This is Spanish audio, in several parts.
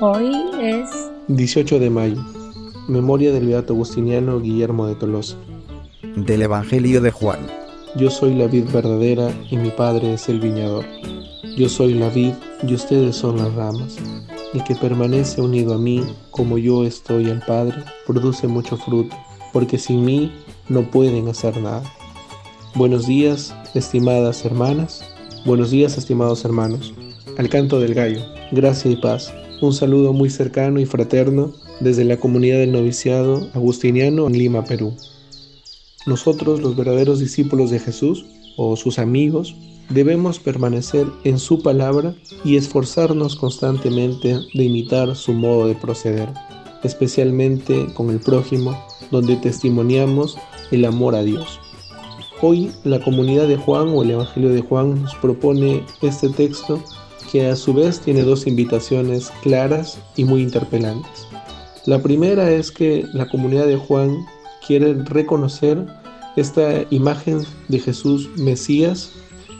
Hoy es 18 de mayo, memoria del beato agustiniano Guillermo de Tolosa. Del Evangelio de Juan. Yo soy la vid verdadera y mi padre es el viñador. Yo soy la vid y ustedes son las ramas. El que permanece unido a mí, como yo estoy al Padre, produce mucho fruto, porque sin mí no pueden hacer nada. Buenos días, estimadas hermanas. Buenos días, estimados hermanos. Al canto del gallo, gracia y paz. Un saludo muy cercano y fraterno desde la comunidad del noviciado agustiniano en Lima, Perú. Nosotros, los verdaderos discípulos de Jesús, o sus amigos, debemos permanecer en su palabra y esforzarnos constantemente de imitar su modo de proceder, especialmente con el prójimo, donde testimoniamos el amor a Dios. Hoy la comunidad de Juan o el Evangelio de Juan nos propone este texto que a su vez tiene dos invitaciones claras y muy interpelantes. La primera es que la comunidad de Juan quiere reconocer esta imagen de Jesús Mesías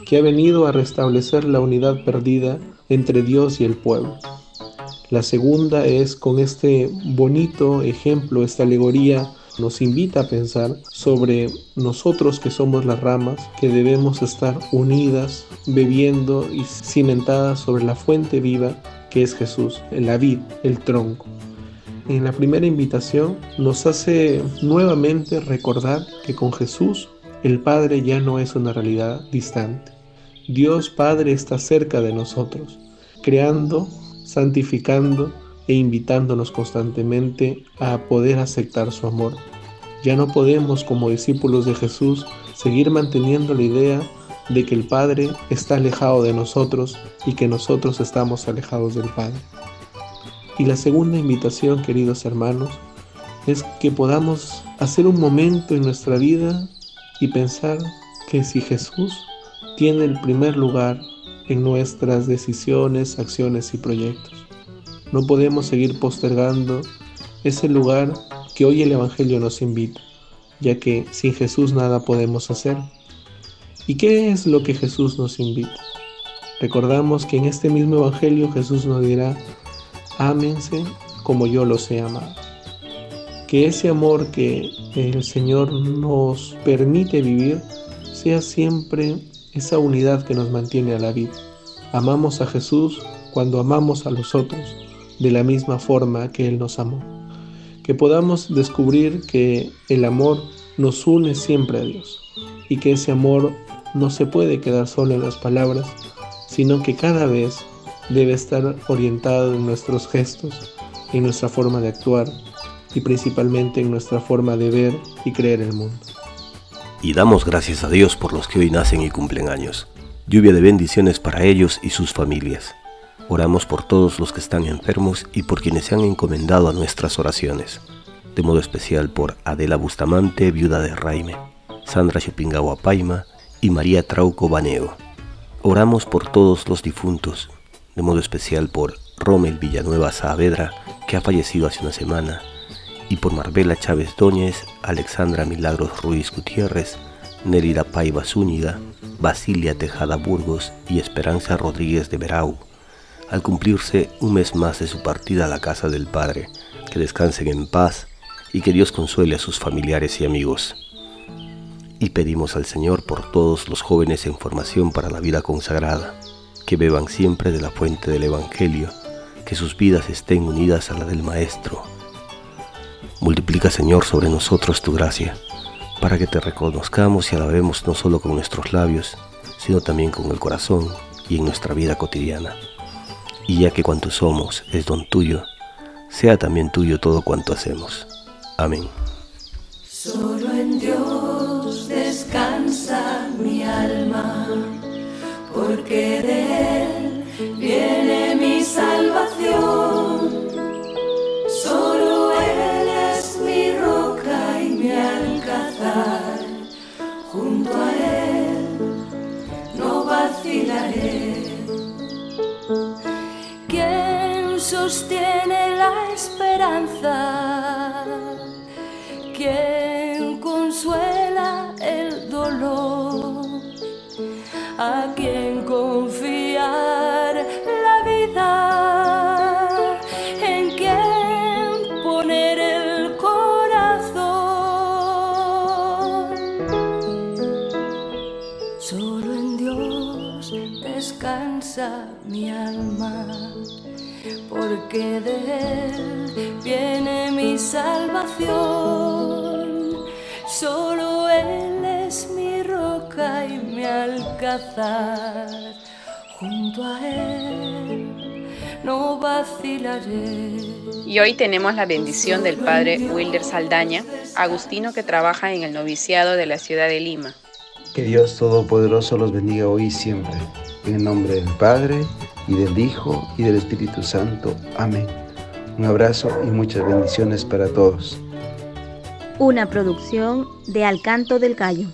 que ha venido a restablecer la unidad perdida entre Dios y el pueblo. La segunda es con este bonito ejemplo, esta alegoría nos invita a pensar sobre nosotros que somos las ramas, que debemos estar unidas, bebiendo y cimentadas sobre la fuente viva que es Jesús, la vid, el tronco. En la primera invitación nos hace nuevamente recordar que con Jesús el Padre ya no es una realidad distante. Dios Padre está cerca de nosotros, creando, santificando, e invitándonos constantemente a poder aceptar su amor. Ya no podemos como discípulos de Jesús seguir manteniendo la idea de que el Padre está alejado de nosotros y que nosotros estamos alejados del Padre. Y la segunda invitación, queridos hermanos, es que podamos hacer un momento en nuestra vida y pensar que si Jesús tiene el primer lugar en nuestras decisiones, acciones y proyectos, no podemos seguir postergando ese lugar que hoy el Evangelio nos invita, ya que sin Jesús nada podemos hacer. ¿Y qué es lo que Jesús nos invita? Recordamos que en este mismo Evangelio Jesús nos dirá, ámense como yo los he amado. Que ese amor que el Señor nos permite vivir sea siempre esa unidad que nos mantiene a la vida. Amamos a Jesús cuando amamos a los otros de la misma forma que Él nos amó. Que podamos descubrir que el amor nos une siempre a Dios y que ese amor no se puede quedar solo en las palabras, sino que cada vez debe estar orientado en nuestros gestos, en nuestra forma de actuar y principalmente en nuestra forma de ver y creer el mundo. Y damos gracias a Dios por los que hoy nacen y cumplen años. Lluvia de bendiciones para ellos y sus familias. Oramos por todos los que están enfermos y por quienes se han encomendado a nuestras oraciones, de modo especial por Adela Bustamante, viuda de Raime, Sandra Chupingawa Paima y María Trauco Baneo. Oramos por todos los difuntos, de modo especial por Rommel Villanueva Saavedra, que ha fallecido hace una semana, y por Marbella Chávez Dóñez, Alexandra Milagros Ruiz Gutiérrez, Nerida Paiva Zúñiga, Basilia Tejada Burgos y Esperanza Rodríguez de Berau al cumplirse un mes más de su partida a la casa del Padre, que descansen en paz y que Dios consuele a sus familiares y amigos. Y pedimos al Señor por todos los jóvenes en formación para la vida consagrada, que beban siempre de la fuente del Evangelio, que sus vidas estén unidas a la del Maestro. Multiplica, Señor, sobre nosotros tu gracia, para que te reconozcamos y alabemos no solo con nuestros labios, sino también con el corazón y en nuestra vida cotidiana y ya que cuanto somos es don tuyo, sea también tuyo todo cuanto hacemos. Amén. Solo en Dios descansa mi alma, esperanza, quien consuela el dolor, a quien confiar la vida, en quien poner el corazón. Solo en Dios descansa mi alma, porque de Él viene mi salvación. Solo Él es mi roca y mi alcázar. Junto a Él no vacilaré. Y hoy tenemos la bendición del Padre Wilder Saldaña, agustino que trabaja en el noviciado de la ciudad de Lima. Que Dios Todopoderoso los bendiga hoy y siempre. En el nombre del Padre, y del Hijo, y del Espíritu Santo. Amén. Un abrazo y muchas bendiciones para todos. Una producción de Alcanto del Gallo.